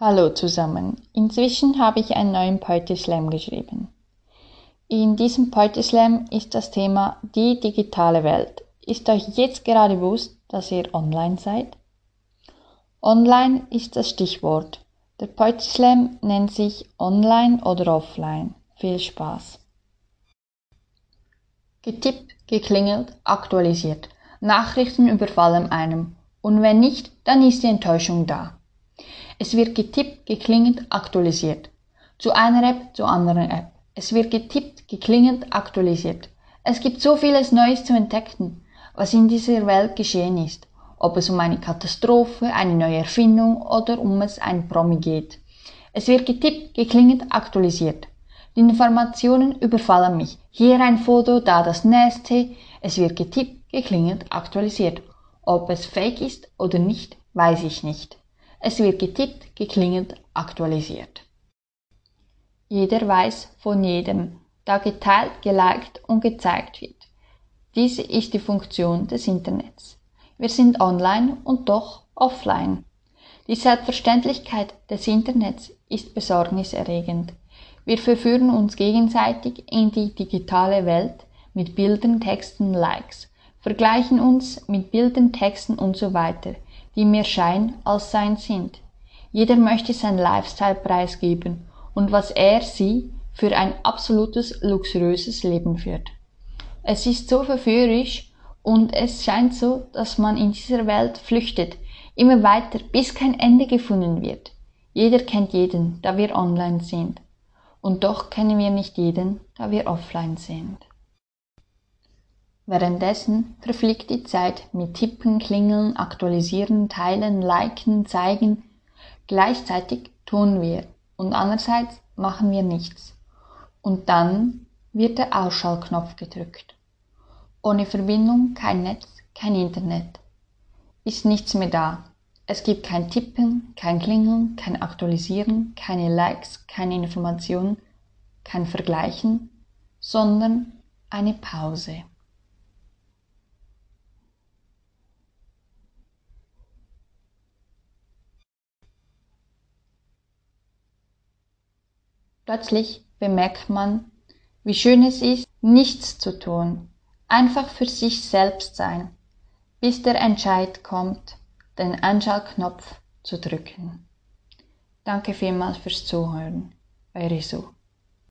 Hallo zusammen. Inzwischen habe ich einen neuen Poetry Slam geschrieben. In diesem Poetry Slam ist das Thema die digitale Welt. Ist euch jetzt gerade bewusst, dass ihr online seid? Online ist das Stichwort. Der Poetry Slam nennt sich Online oder Offline. Viel Spaß. Getippt, geklingelt, aktualisiert. Nachrichten überfallen einem. Und wenn nicht, dann ist die Enttäuschung da. Es wird getippt, geklingelt, aktualisiert. Zu einer App, zu anderen App. Es wird getippt, geklingelt, aktualisiert. Es gibt so vieles Neues zu entdecken, was in dieser Welt geschehen ist. Ob es um eine Katastrophe, eine neue Erfindung oder um es ein Promi geht. Es wird getippt, geklingelt, aktualisiert. Die Informationen überfallen mich. Hier ein Foto, da das nächste. Es wird getippt, geklingelt, aktualisiert. Ob es fake ist oder nicht, weiß ich nicht. Es wird getippt, geklingelt, aktualisiert. Jeder weiß von jedem, da geteilt, geliked und gezeigt wird. Diese ist die Funktion des Internets. Wir sind online und doch offline. Die Selbstverständlichkeit des Internets ist besorgniserregend. Wir verführen uns gegenseitig in die digitale Welt mit Bildern, Texten, Likes vergleichen uns mit Bildern, Texten und so weiter, die mehr Schein als Sein sind. Jeder möchte sein Lifestyle preisgeben und was er sie für ein absolutes luxuriöses Leben führt. Es ist so verführerisch und es scheint so, dass man in dieser Welt flüchtet, immer weiter, bis kein Ende gefunden wird. Jeder kennt jeden, da wir online sind. Und doch kennen wir nicht jeden, da wir offline sind. Währenddessen verfliegt die Zeit mit Tippen, Klingeln, Aktualisieren, Teilen, Liken, Zeigen. Gleichzeitig tun wir und andererseits machen wir nichts. Und dann wird der Ausschaltknopf gedrückt. Ohne Verbindung kein Netz, kein Internet. Ist nichts mehr da. Es gibt kein Tippen, kein Klingeln, kein Aktualisieren, keine Likes, keine Informationen, kein Vergleichen, sondern eine Pause. Plötzlich bemerkt man, wie schön es ist, nichts zu tun, einfach für sich selbst sein, bis der Entscheid kommt, den Einschaltknopf zu drücken. Danke vielmals fürs Zuhören. Eure Sue.